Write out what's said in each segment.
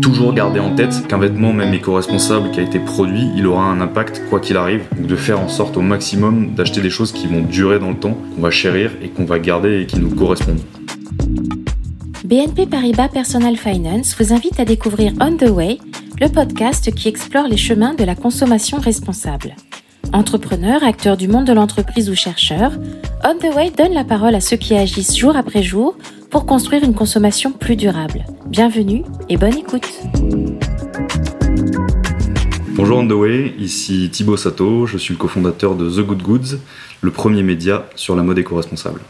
Toujours garder en tête qu'un vêtement, même éco-responsable, qui a été produit, il aura un impact quoi qu'il arrive. Donc de faire en sorte au maximum d'acheter des choses qui vont durer dans le temps, qu'on va chérir et qu'on va garder et qui nous correspondent. BNP Paribas Personal Finance vous invite à découvrir On the Way, le podcast qui explore les chemins de la consommation responsable. Entrepreneurs, acteurs du monde de l'entreprise ou chercheurs, On the Way donne la parole à ceux qui agissent jour après jour pour construire une consommation plus durable. Bienvenue et bonne écoute. Bonjour On the Way, ici Thibaut Sato, je suis le cofondateur de The Good Goods, le premier média sur la mode éco-responsable.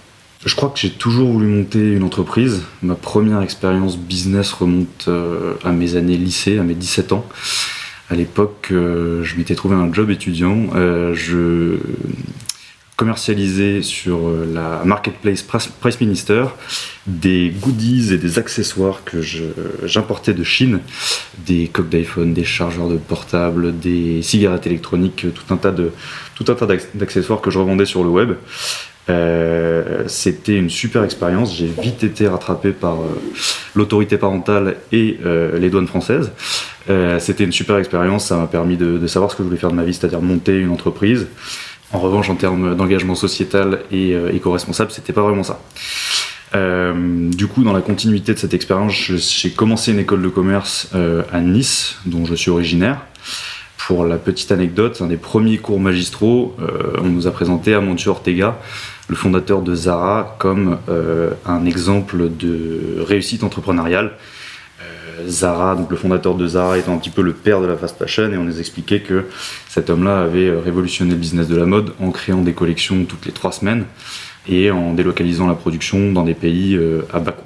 Je crois que j'ai toujours voulu monter une entreprise. Ma première expérience business remonte euh, à mes années lycée, à mes 17 ans. À l'époque, euh, je m'étais trouvé un job étudiant. Euh, je commercialisais sur la marketplace Price Minister des goodies et des accessoires que j'importais de Chine, des coques d'iPhone, des chargeurs de portable, des cigarettes électroniques, tout un tas de tout un tas d'accessoires que je revendais sur le web. Euh, c'était une super expérience. J'ai vite été rattrapé par euh, l'autorité parentale et euh, les douanes françaises. c'était une super expérience. Ça m'a permis de, savoir ce que je voulais faire de ma vie, c'est-à-dire monter une entreprise. En revanche, en termes d'engagement sociétal et éco-responsable, c'était pas vraiment ça. du coup, dans la continuité de cette expérience, j'ai commencé une école de commerce à Nice, dont je suis originaire. Pour la petite anecdote, un des premiers cours magistraux, on nous a présenté Amantu Ortega, le fondateur de Zara comme euh, un exemple de réussite entrepreneuriale. Euh, Zara, donc le fondateur de Zara, étant un petit peu le père de la fast fashion, et on nous expliquait que cet homme-là avait euh, révolutionné le business de la mode en créant des collections toutes les trois semaines et en délocalisant la production dans des pays à bas coût.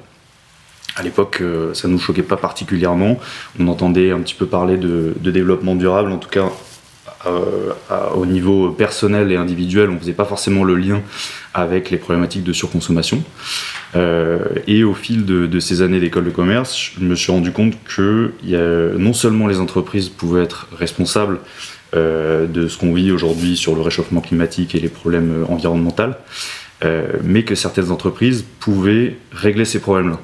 À l'époque, ça ne nous choquait pas particulièrement. On entendait un petit peu parler de, de développement durable, en tout cas euh, au niveau personnel et individuel, on ne faisait pas forcément le lien avec les problématiques de surconsommation. Euh, et au fil de, ces années d'école de commerce, je me suis rendu compte que non seulement les entreprises pouvaient être responsables euh, de ce qu'on vit aujourd'hui sur le réchauffement climatique et les problèmes environnementaux, mais que certaines entreprises pouvaient régler ces problèmes-là.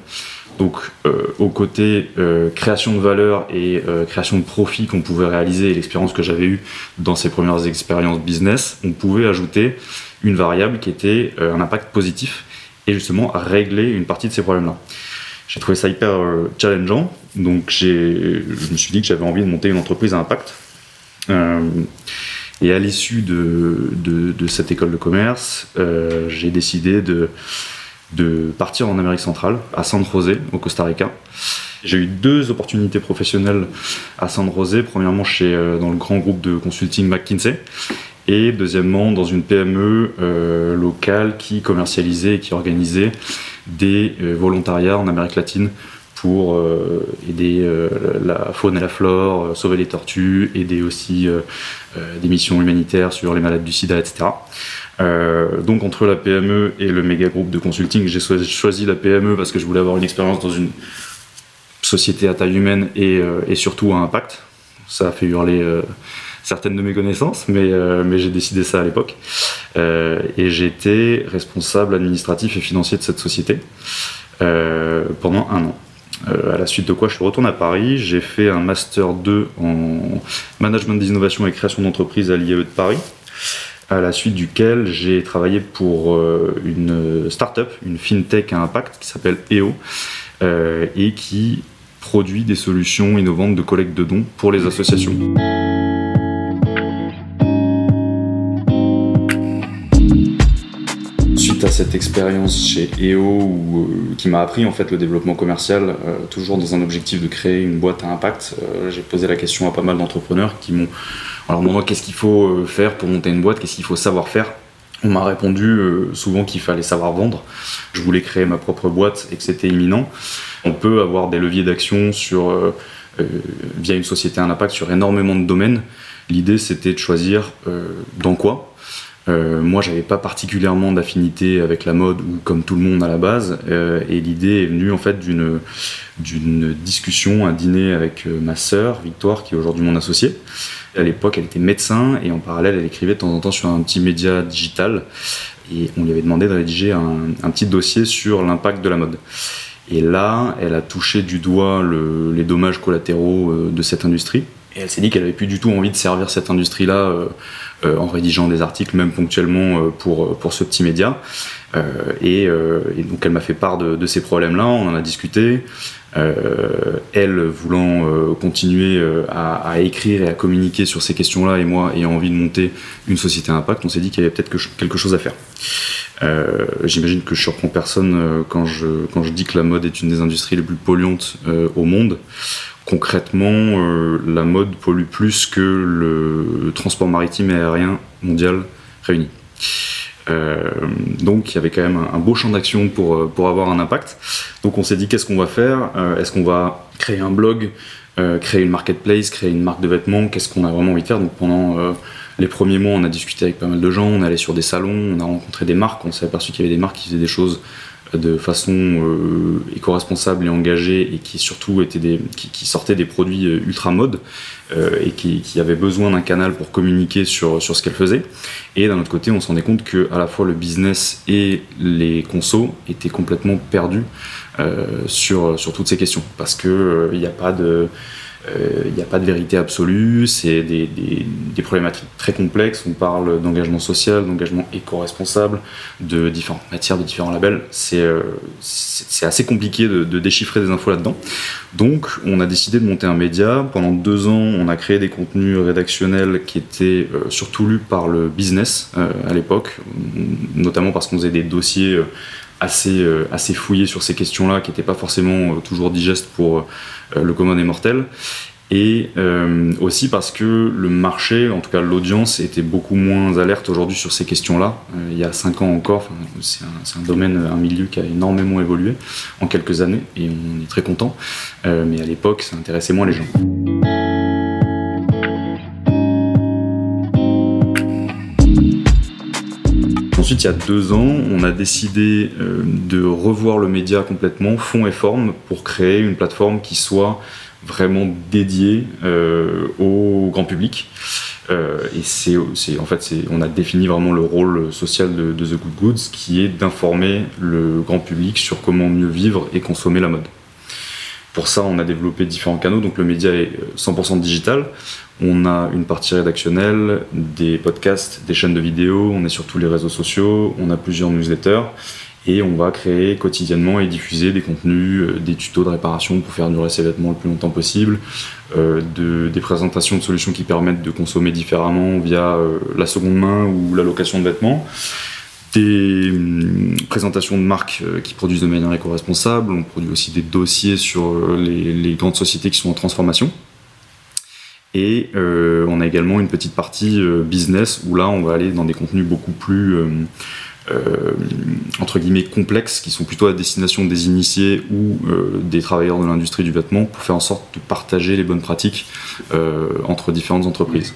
Donc, euh, au côté euh, création de valeur et euh, création de profit qu'on pouvait réaliser et l'expérience que j'avais eue dans ces premières expériences business, on pouvait ajouter une variable qui était un impact positif et justement régler une partie de ces problèmes-là. J'ai trouvé ça hyper challengeant, donc je me suis dit que j'avais envie de monter une entreprise à impact. et à l'issue de, cette école de commerce, j'ai décidé de de partir en Amérique centrale, à San José, au Costa Rica. J'ai eu deux opportunités professionnelles à San José. Premièrement, chez, euh, dans le grand groupe de consulting McKinsey. Et deuxièmement, dans une PME euh, locale qui commercialisait et qui organisait des euh, volontariats en Amérique latine pour aider la faune et la flore, sauver les tortues, aider aussi des missions humanitaires sur les malades du sida, etc. Euh, donc entre la PME et le méga groupe de consulting, j'ai choisi la PME parce que je voulais avoir une expérience dans une société à taille humaine et, euh, surtout à impact. Ça a fait hurler euh, certaines de mes connaissances, mais, j'ai décidé ça à l'époque. et j'ai été responsable administratif et financier de cette société pendant un an. à la suite de quoi je suis retourné à Paris, j'ai fait un master 2 en management d'innovation et création d'entreprise à l'IAE de Paris à la suite duquel j'ai travaillé pour euh, une start-up, une fintech à impact qui s'appelle EO euh, et qui produit des solutions innovantes de collecte de dons pour les associations. À cette expérience chez EO euh, qui m'a appris en fait le développement commercial, toujours dans un objectif de créer une boîte à impact, j'ai posé la question à pas mal d'entrepreneurs qui m'ont alors moi, qu'est-ce qu'il faut euh, faire pour monter une boîte? Qu'est-ce qu'il faut savoir faire? On m'a répondu euh, souvent qu'il fallait savoir vendre. Je voulais créer ma propre boîte et que c'était imminent. On peut avoir des leviers d'action sur euh, via une société à impact sur énormément de domaines. L'idée, c'était de choisir dans quoi. Moi, j'avais pas particulièrement d'affinité avec la mode ou comme tout le monde à la base. et l'idée est venue en fait d'une discussion, un dîner avec ma sœur Victoire, qui est aujourd'hui mon associée. À l'époque, elle était médecin et en parallèle, elle écrivait de temps en temps sur un petit média digital. et on lui avait demandé de rédiger un, petit dossier sur l'impact de la mode. Et là, elle a touché du doigt les dommages collatéraux euh, de cette industrie. Et elle s'est dit qu'elle avait plus du tout envie de servir cette industrie-là euh, euh, en rédigeant des articles, même ponctuellement pour, pour ce petit média. Et, donc elle m'a fait part de, de ces problèmes-là, on en a discuté. Euh, elle voulant euh, continuer euh, à, écrire et à communiquer sur ces questions-là, et moi ayant envie de monter une société impact, on s'est dit qu'il y avait peut-être quelque chose à faire. J'imagine que je surprends personne quand je, quand je dis que la mode est une des industries les plus polluantes au monde. Concrètement, la mode pollue plus que le transport maritime et aérien mondial réunis. Euh, donc il y avait quand même un, beau champ d'action pour, euh, pour avoir un impact. Donc on s'est dit qu'est-ce qu'on va faire? Euh, Est-ce qu'on va créer un blog, créer une marketplace, créer une marque de vêtements? Qu'est-ce qu'on a vraiment envie de faire? Donc pendant les premiers mois, on a discuté avec pas mal de gens, on allait sur des salons, on a rencontré des marques, on s'est aperçu qu'il y avait des marques qui faisaient des choses de façon euh, éco-responsable et engagée et qui surtout étaient des, qui, sortaient des produits euh, ultra mode euh, et qui, qui, avaient besoin d'un canal pour communiquer sur, sur ce qu'elles faisaient. Et d'un autre côté, on se rendait compte que à la fois le business et les consos étaient complètement perdus sur, sur toutes ces questions parce qu'il n'y a pas de il euh, n'y a pas de vérité absolue, c'est des, problématiques très complexes. On parle d'engagement social, d'engagement éco-responsable, de différentes matières, de différents labels. C'est euh, assez compliqué de, déchiffrer des infos là-dedans. Donc, on a décidé de monter un média. Pendant deux ans, on a créé des contenus rédactionnels qui étaient euh, surtout lus par le business à l'époque, notamment parce qu'on faisait des dossiers assez, assez fouillés sur ces questions-là, qui n'étaient pas forcément toujours digestes pour euh, le commun des mortels. Et euh, aussi parce que le marché, en tout cas l'audience, était beaucoup moins alerte aujourd'hui sur ces questions-là. Euh, il y a cinq ans encore, c'est un, domaine, un milieu qui a énormément évolué en quelques années et on est très content. mais à l'époque, ça intéressait moins les gens. Ensuite, il y a deux ans, on a décidé euh, de revoir le média complètement, fond et forme, pour créer une plateforme qui soit vraiment dédiée euh, au grand public. Euh, et c'est, en fait, on a défini vraiment le rôle social de, de The Good Goods, qui est d'informer le grand public sur comment mieux vivre et consommer la mode. Pour ça, on a développé différents canaux. Donc le média est 100% digital. On a une partie rédactionnelle, des podcasts, des chaînes de vidéos, on est sur tous les réseaux sociaux, on a plusieurs newsletters et on va créer quotidiennement et diffuser des contenus, euh, des tutos de réparation pour faire durer ses vêtements le plus longtemps possible, euh, des présentations de solutions qui permettent de consommer différemment via euh, la seconde main ou la location de vêtements, des hum, présentations de marques qui produisent de manière éco-responsable, on produit aussi des dossiers sur les grandes sociétés qui sont en transformation. Et euh, on a également une petite partie euh, business où là on va aller dans des contenus beaucoup plus euh, entre guillemets complexes qui sont plutôt à destination des initiés ou des travailleurs de l'industrie du vêtement pour faire en sorte de partager les bonnes pratiques entre différentes entreprises.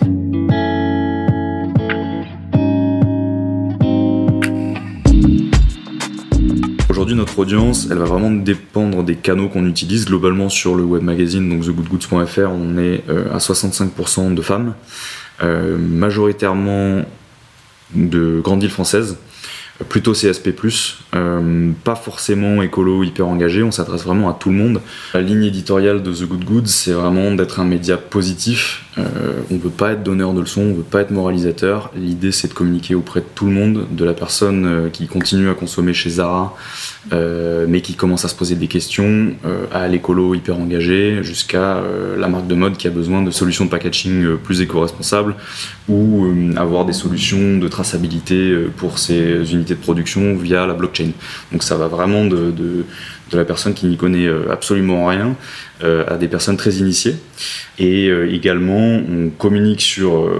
Aujourd'hui, notre audience, elle va vraiment dépendre des canaux qu'on utilise. Globalement, sur le web magazine, donc thegoodgoods.fr, on est euh, à 65% de femmes, euh, majoritairement de grandes villes françaises plutôt CSP+, euh, pas forcément écolo hyper engagé, on s'adresse vraiment à tout le monde. La ligne éditoriale de The Good Goods, c'est vraiment d'être un média positif. Euh, on veut pas être donneur de leçons, on veut pas être moralisateur. L'idée, c'est de communiquer auprès de tout le monde, de la personne euh, qui continue à consommer chez Zara, euh, mais qui commence à se poser des questions, à l'écolo hyper engagé, jusqu'à la marque de mode qui a besoin de solutions de packaging plus éco-responsables ou avoir des solutions de traçabilité pour ses unités de production via la blockchain. Donc ça va vraiment de, la personne qui n'y connaît euh, absolument rien euh, à des personnes très initiées. Et euh, également, on communique sur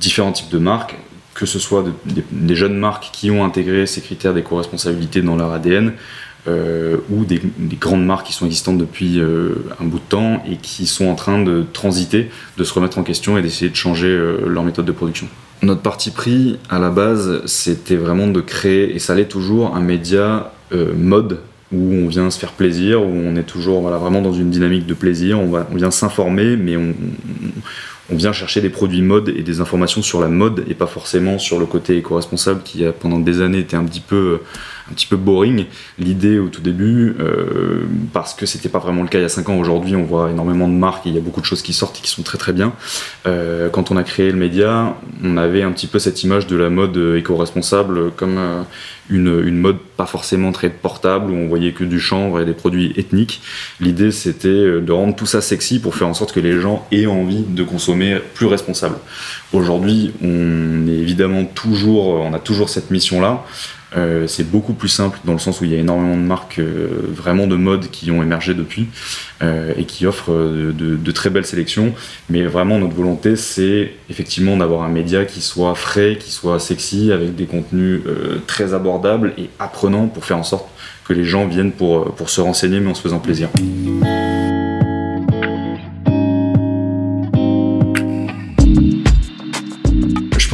différents types de marques, que ce soit des jeunes marques qui ont intégré ces critères d'éco-responsabilité dans leur ADN, ou des, grandes marques qui sont existantes depuis un bout de temps et qui sont en train de transiter, de se remettre en question et d'essayer de changer leur méthode de production. Notre parti pris, à la base, c'était vraiment de créer, et ça l'est toujours, un média mode où on vient se faire plaisir, où on est toujours voilà, vraiment dans une dynamique de plaisir, on, va, on vient s'informer, mais on, on vient chercher des produits mode et des informations sur la mode et pas forcément sur le côté éco-responsable qui a pendant des années été un petit peu un petit peu boring l'idée au tout début euh, parce que c'était pas vraiment le cas il y a 5 ans. Aujourd'hui on voit énormément de marques et il y a beaucoup de choses qui sortent et qui sont très très bien. Euh, quand on a créé le média on avait un petit peu cette image de la mode éco-responsable comme euh, une, une, mode pas forcément très portable où on voyait que du chanvre et des produits ethniques. L'idée c'était de rendre tout ça sexy pour faire en sorte que les gens aient envie de consommer plus responsable. Aujourd'hui on est évidemment toujours on a toujours cette mission là euh, c'est beaucoup plus simple dans le sens où il y a énormément de marques euh, vraiment de mode qui ont émergé depuis euh, et qui offrent de, très belles sélections. Mais vraiment, notre volonté, c'est effectivement d'avoir un média qui soit frais, qui soit sexy, avec des contenus très abordables et apprenants pour faire en sorte que les gens viennent pour, pour se renseigner mais en se faisant plaisir.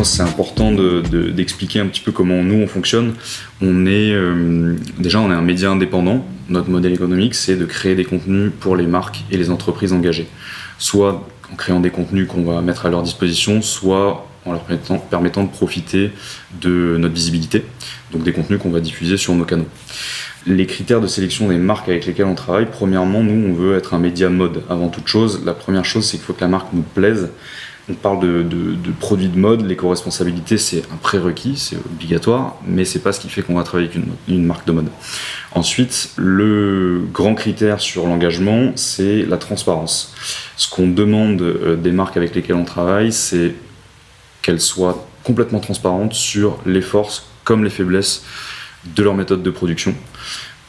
C'est important d'expliquer un petit peu comment nous on fonctionne. On est euh, déjà on est un média indépendant. Notre modèle économique, c'est de créer des contenus pour les marques et les entreprises engagées. Soit en créant des contenus qu'on va mettre à leur disposition, soit en leur permettant, permettant de profiter de notre visibilité, donc des contenus qu'on va diffuser sur nos canaux les critères de sélection des marques avec lesquelles on travaille, premièrement, nous, on veut être un média mode avant toute chose. La première chose, c'est qu'il faut que la marque nous plaise on parle de, produits de mode, l'éco-responsabilité c'est un prérequis, c'est obligatoire, mais c'est pas ce qui fait qu'on va travailler avec une, marque de mode. Ensuite, le grand critère sur l'engagement, c'est la transparence. Ce qu'on demande euh, des marques avec lesquelles on travaille, c'est qu'elles soient complètement transparentes sur les forces comme les faiblesses de leur méthode de production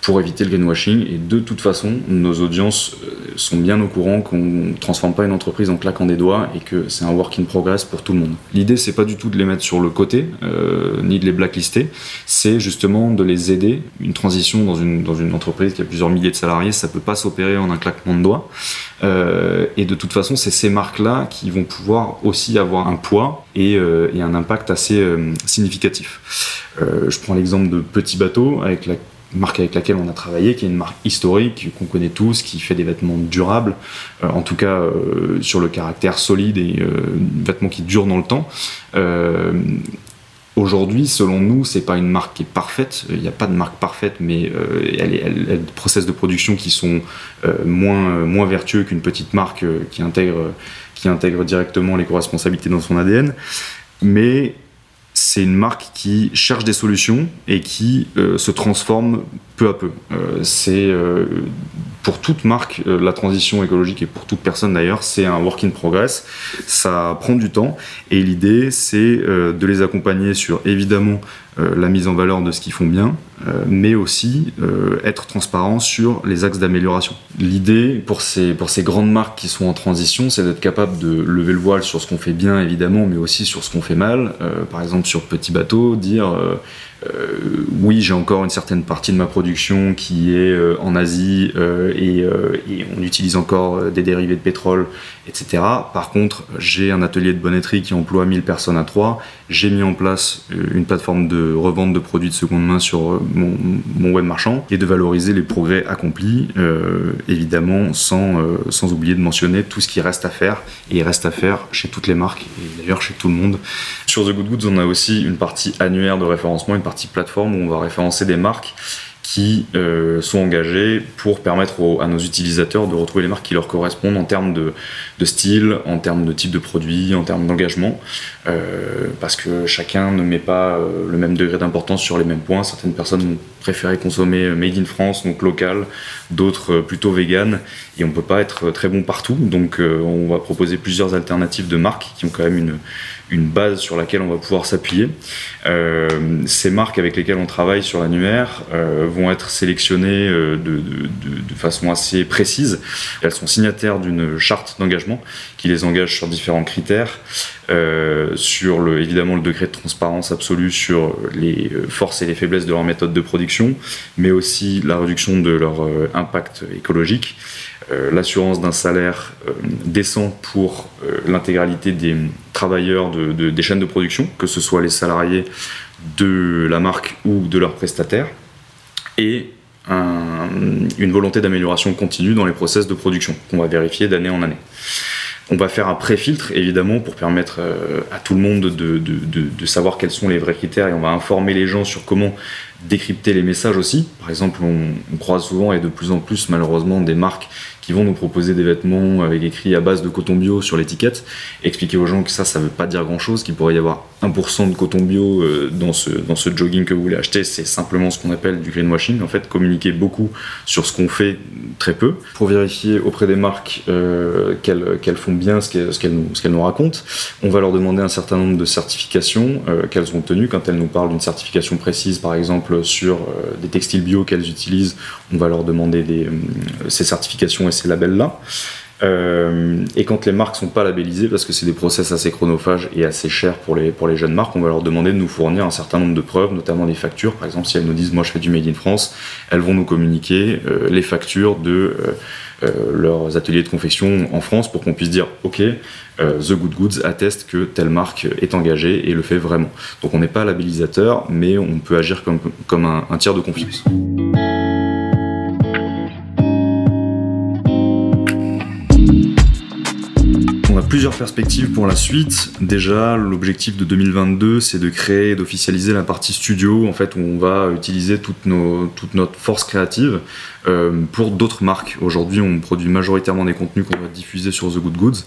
pour éviter le greenwashing. Et de toute façon, nos audiences euh, sont bien au courant qu'on ne transforme pas une entreprise en claquant des doigts et que c'est un work in progress pour tout le monde. L'idée, c'est pas du tout de les mettre sur le côté, euh, ni de les blacklister, c'est justement de les aider. Une transition dans une, dans une entreprise qui a plusieurs milliers de salariés, ça peut pas s'opérer en un claquement de doigts. Euh, et de toute façon, c'est ces marques-là qui vont pouvoir aussi avoir un poids et, et un impact assez significatif. je prends l'exemple de Petit Bateau, avec la marque avec laquelle on a travaillé, qui est une marque historique qu'on connaît tous, qui fait des vêtements durables, euh, en tout cas euh, sur le caractère solide et euh, vêtements qui durent dans le temps. Aujourd'hui, selon nous, c'est pas une marque qui est parfaite. Il n'y a pas de marque parfaite, mais elle, est, elle, des process de production qui sont moins, moins vertueux qu'une petite marque qui intègre, qui intègre directement l'éco-responsabilité dans son ADN. Mais c'est une marque qui cherche des solutions et qui euh, se transforme peu à peu. Euh, c'est euh, pour toute marque la transition écologique et pour toute personne d'ailleurs, c'est un work in progress. Ça prend du temps et l'idée c'est de les accompagner sur évidemment la mise en valeur de ce qu'ils font bien, mais aussi être transparent sur les axes d'amélioration. L'idée pour ces, pour ces grandes marques qui sont en transition, c'est d'être capable de lever le voile sur ce qu'on fait bien évidemment, mais aussi sur ce qu'on fait mal. par exemple sur Petit Bateau, dire euh, oui, j'ai encore une certaine partie de ma production qui est euh, en Asie euh, et, on utilise encore des dérivés de pétrole, etc. Par contre, j'ai un atelier de bonnetterie qui emploie 1000 personnes à 3. J'ai mis en place une plateforme de revente de produits de seconde main sur mon, web marchand et de valoriser les progrès accomplis, évidemment, sans, sans oublier de mentionner tout ce qui reste à faire et reste à faire chez toutes les marques et d'ailleurs chez tout le monde. Sur The Good Goods, on a aussi une partie annuaire de référencement, une partie plateforme où on va référencer des marques qui euh, sont engagées pour permettre à nos utilisateurs de retrouver les marques qui leur correspondent en termes de, style, en termes de type de produit, en termes d'engagement, euh, parce que chacun ne met pas euh, le même degré d'importance sur les mêmes points. Certaines personnes vont préférer consommer made in France, donc local, d'autres plutôt vegan, et on ne peut pas être très bon partout, donc on va proposer plusieurs alternatives de marques qui ont quand même une une base sur laquelle on va pouvoir s'appuyer. Euh, ces marques avec lesquelles on travaille sur l'annuaire euh, vont être sélectionnées euh, de, façon assez précise. Elles sont signataires d'une charte d'engagement qui les engage sur différents critères, sur le, évidemment le degré de transparence absolue sur les forces et les faiblesses de leur méthode de production, mais aussi la réduction de leur impact écologique. Euh, l'assurance d'un salaire euh, décent pour euh, l'intégralité des travailleurs des chaînes de production, que ce soit les salariés de la marque ou de leurs prestataires, et une volonté d'amélioration continue dans les process de production qu'on va vérifier d'année en année. On va faire un pré-filtre, évidemment, pour permettre à tout le monde de, de, savoir quels sont les vrais critères et on va informer les gens sur comment décrypter les messages aussi. Par exemple, on croise souvent et de plus en plus, malheureusement, des marques qui vont nous proposer des vêtements avec écrit à base de coton bio sur l'étiquette, expliquer aux gens que ça, ça veut pas dire grand chose, qu'il pourrait y avoir 1% de coton bio euh, dans ce, dans ce jogging que vous voulez acheter, c'est simplement ce qu'on appelle du greenwashing. En fait, communiquer beaucoup sur ce qu'on fait, très peu. Pour vérifier auprès des marques euh, qu'elles font bien ce qu'elles nous, nous, racontent, on va leur demander un certain nombre de certifications euh, qu'elles ont obtenues. Quand elles nous parlent d'une certification précise, par exemple sur des textiles bio qu'elles utilisent, on va leur demander des, ces certifications ces labels-là. Euh, et quand les marques sont pas labellisées, parce que c'est des process assez chronophages et assez chers pour les, pour les jeunes marques, on va leur demander de nous fournir un certain nombre de preuves, notamment des factures. Par exemple, si elles nous disent moi je fais du Made in France, elles vont nous communiquer euh, les factures de euh, leurs ateliers de confection en France pour qu'on puisse dire ok, The Good Goods atteste que telle marque est engagée et le fait vraiment. Donc on n'est pas labellisateur, mais on peut agir comme, comme un, un tiers de confiance. Plusieurs perspectives pour la suite. Déjà, l'objectif de 2022, c'est de créer et d'officialiser la partie studio, en fait, où on va utiliser toute, notre force créative euh, pour d'autres marques. Aujourd'hui, on produit majoritairement des contenus qu'on va diffuser sur The Good Goods.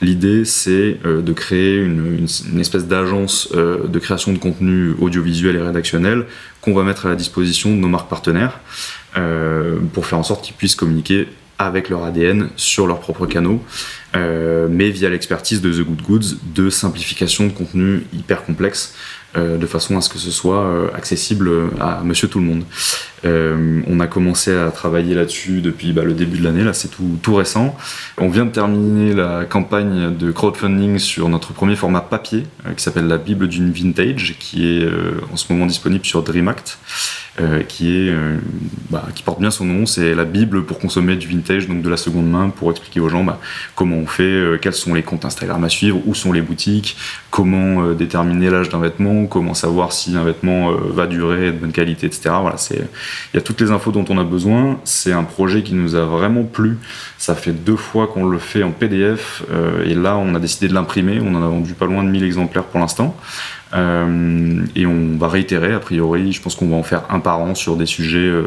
L'idée, c'est euh, de créer une, une, espèce d'agence euh, de création de contenu audiovisuel et rédactionnel qu'on va mettre à la disposition de nos marques partenaires pour faire en sorte qu'ils puissent communiquer avec leur ADN sur leurs propres canaux, euh, mais via l'expertise de The Good Goods de simplification de contenu hyper complexe, euh, de façon à ce que ce soit euh, accessible à monsieur tout le monde. on a commencé à travailler là-dessus depuis bah, le début de l'année, là c'est tout, tout récent. On vient de terminer la campagne de crowdfunding sur notre premier format papier, qui s'appelle la Bible d'une Vintage, qui est en ce moment disponible sur DreamAct. Euh, qui, est, euh, bah, qui porte bien son nom, c'est la Bible pour consommer du vintage, donc de la seconde main, pour expliquer aux gens bah, comment on fait, euh, quels sont les comptes Instagram à suivre, où sont les boutiques, comment déterminer l'âge d'un vêtement, comment savoir si un vêtement va durer, de bonne qualité, etc. Voilà, c'est il y a toutes les infos dont on a besoin. C'est un projet qui nous a vraiment plu. Ça fait deux fois qu'on le fait en PDF, et là on a décidé de l'imprimer. On en a vendu pas loin de 1000 exemplaires pour l'instant. Euh, et on va réitérer, a priori, je pense qu'on va en faire un par an sur des sujets euh,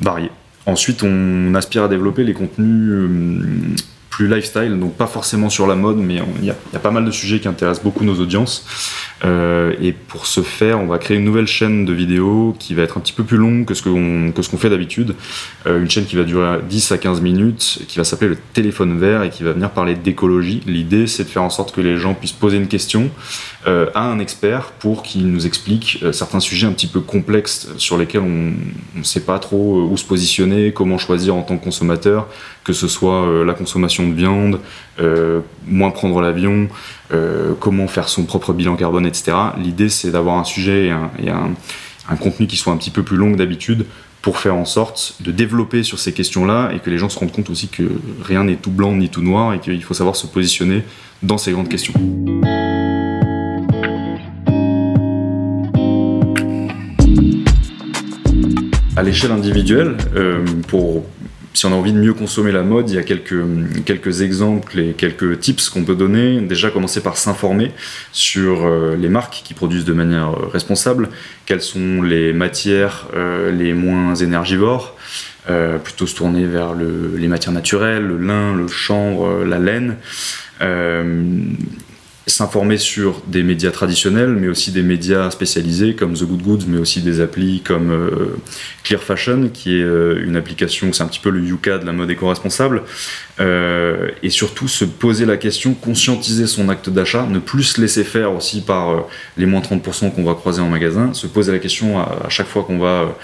variés. Ensuite, on aspire à développer les contenus euh, plus lifestyle, donc pas forcément sur la mode, mais il y, a pas mal de sujets qui intéressent beaucoup nos audiences. Euh, et pour ce faire, on va créer une nouvelle chaîne de vidéos qui va être un petit peu plus longue que ce qu'on fait d'habitude. Euh, une chaîne qui va durer 10 à 15 minutes, qui va s'appeler le téléphone vert et qui va venir parler d'écologie. L'idée, c'est de faire en sorte que les gens puissent poser une question euh, à un expert pour qu'il nous explique certains sujets un petit peu complexes sur lesquels on ne sait pas trop où se positionner, comment choisir en tant que consommateur, que ce soit la consommation de viande, moins prendre l'avion, comment faire son propre bilan carbone etc. L'idée, c'est d'avoir un sujet et, un, contenu qui soit un petit peu plus long que d'habitude pour faire en sorte de développer sur ces questions-là et que les gens se rendent compte aussi que rien n'est tout blanc ni tout noir et qu'il faut savoir se positionner dans ces grandes questions. À l'échelle individuelle, euh, pour si on a envie de mieux consommer la mode, il y a quelques, quelques exemples et quelques tips qu'on peut donner. Déjà, commencer par s'informer sur euh, les marques qui produisent de manière euh, responsable, quelles sont les matières euh, les moins énergivores, plutôt se tourner vers les matières naturelles, le lin, le chanvre, la laine s'informer sur des médias traditionnels, mais aussi des médias spécialisés comme The Good Goods, mais aussi des applis comme euh, Clear Fashion, qui est euh, une application, c'est un petit peu le Yuka de la mode éco-responsable, euh, et surtout se poser la question, conscientiser son acte d'achat, ne plus se laisser faire aussi par les moins 30% qu'on va croiser en magasin, se poser la question à, à chaque fois qu'on va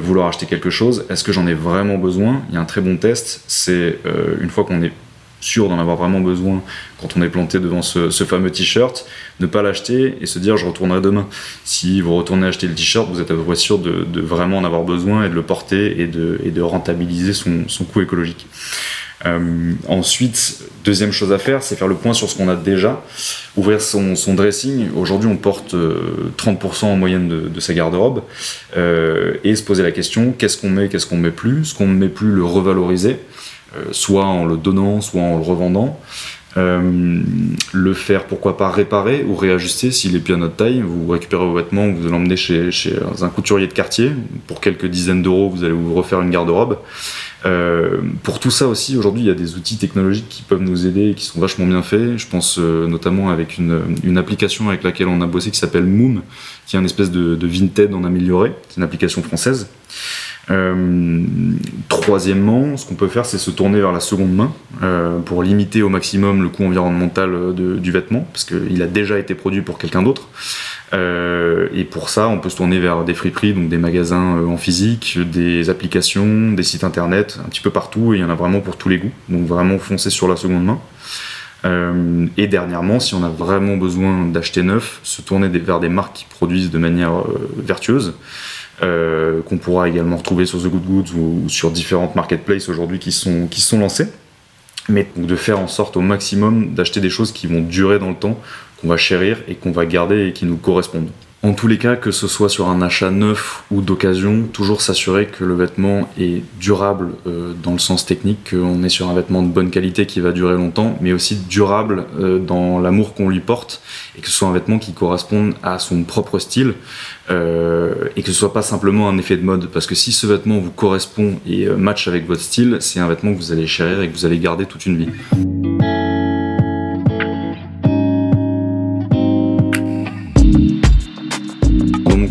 vouloir acheter quelque chose, est-ce que j'en ai vraiment besoin? Il y a un très bon test, c'est une fois qu'on est sûr d'en avoir vraiment besoin quand on est planté devant ce, fameux t-shirt, ne pas l'acheter et se dire je retournerai demain. Si vous retournez acheter le t-shirt, vous êtes à peu près sûr de, vraiment en avoir besoin et de le porter et de, rentabiliser son, coût écologique. Euh, ensuite, deuxième chose à faire, c'est faire le point sur ce qu'on a déjà, ouvrir son, dressing. Aujourd'hui, on porte 30% euh, en moyenne de, de sa garde-robe euh, et se poser la question qu'est-ce qu'on met, qu'est-ce qu'on met plus, ce qu'on ne met plus, le revaloriser. Euh, soit en le donnant, soit en le revendant. le faire, pourquoi pas réparer ou réajuster s'il est plus à notre taille. Vous récupérez vos vêtements, vous l'emmenez chez, chez un couturier de quartier. Pour quelques dizaines d'euros, vous allez vous refaire une garde-robe. Euh, pour tout ça aussi, aujourd'hui, il y a des outils technologiques qui peuvent nous aider et qui sont vachement bien faits. Je pense euh, notamment avec une, une, application avec laquelle on a bossé qui s'appelle Moom, qui est une espèce de, de Vinted en amélioré. C'est une application française. Euh, troisièmement, ce qu'on peut faire, c'est se tourner vers la seconde main euh, pour limiter au maximum le coût environnemental de, du vêtement, parce qu'il a déjà été produit pour quelqu'un d'autre. Euh, et pour ça, on peut se tourner vers des friperies, donc des magasins euh, en physique, des applications, des sites internet, un petit peu partout, et il y en a vraiment pour tous les goûts. Donc vraiment foncer sur la seconde main. Euh, et dernièrement, si on a vraiment besoin d'acheter neuf, se tourner vers des marques qui produisent de manière vertueuse, qu'on pourra également retrouver sur The Good Goods ou, sur différentes marketplaces aujourd'hui qui sont, qui sont lancées. Mais de faire en sorte au maximum d'acheter des choses qui vont durer dans le temps qu'on va chérir et qu'on va garder et qui nous correspondent. En tous les cas, que ce soit sur un achat neuf ou d'occasion, toujours s'assurer que le vêtement est durable euh, dans le sens technique, qu'on est sur un vêtement de bonne qualité qui va durer longtemps, mais aussi durable euh, dans l'amour qu'on lui porte, et que ce soit un vêtement qui corresponde à son propre style, euh, et que ce soit pas simplement un effet de mode. Parce que si ce vêtement vous correspond et match avec votre style, c'est un vêtement que vous allez chérir et que vous allez garder toute une vie.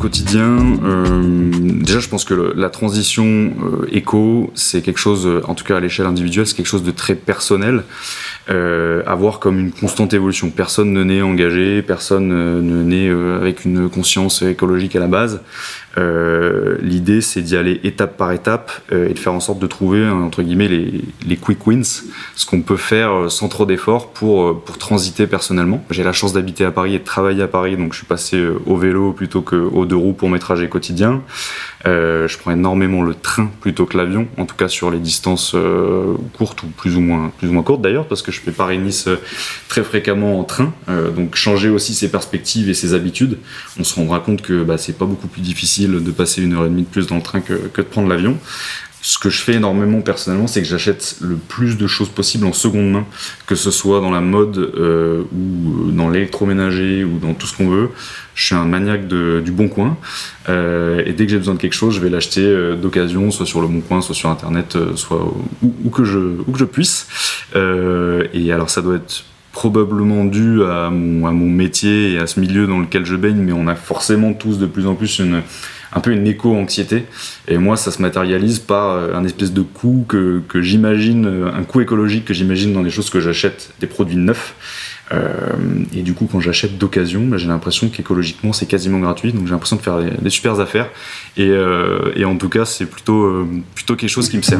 Quotidien, euh, déjà je pense que la transition euh, éco, c'est quelque chose, euh, en tout cas à l'échelle individuelle, c'est quelque chose de très personnel, à voir comme une constante évolution. Personne ne naît engagé, personne ne naît avec une conscience écologique à la base. Euh, l'idée, c'est d'y aller étape par étape euh, et de faire en sorte de trouver, entre guillemets, les, quick wins, ce qu'on peut faire euh, sans trop d'efforts pour, pour transiter personnellement. J'ai la chance d'habiter à Paris et de travailler à Paris, donc je suis passé au vélo plutôt qu'aux deux roues pour mes trajets quotidiens. Je prends énormément le train plutôt que l'avion, en tout cas sur les distances courtes ou plus ou moins, plus ou moins courtes d'ailleurs, parce que je fais Paris-Nice très fréquemment en train. donc changer aussi ses perspectives et ses habitudes. On se rendra compte que bah, c'est pas beaucoup plus difficile de passer une heure et demie de plus dans le train que, que de prendre l'avion ce que je fais énormément personnellement, c'est que j'achète le plus de choses possibles en seconde main, que ce soit dans la mode euh, ou dans l'électroménager ou dans tout ce qu'on veut. Je suis un maniaque du bon coin euh, et dès que j'ai besoin de quelque chose, je vais l'acheter euh, d'occasion, soit sur le bon coin, soit sur internet, soit où, que je, où que je puisse. Et alors ça doit être probablement dû à mon, métier et à ce milieu dans lequel je baigne, mais on a forcément tous de plus en plus une un peu une éco-anxiété. Et moi, ça se matérialise par euh, un espèce de coût que, j'imagine, euh, un coût écologique que j'imagine dans les choses que j'achète, des produits neufs. Euh, et du coup, quand j'achète d'occasion, bah, j'ai l'impression qu'écologiquement, c'est quasiment gratuit. Donc j'ai l'impression de faire des, des affaires. Et, en tout cas, c'est plutôt, plutôt quelque chose qui me sert.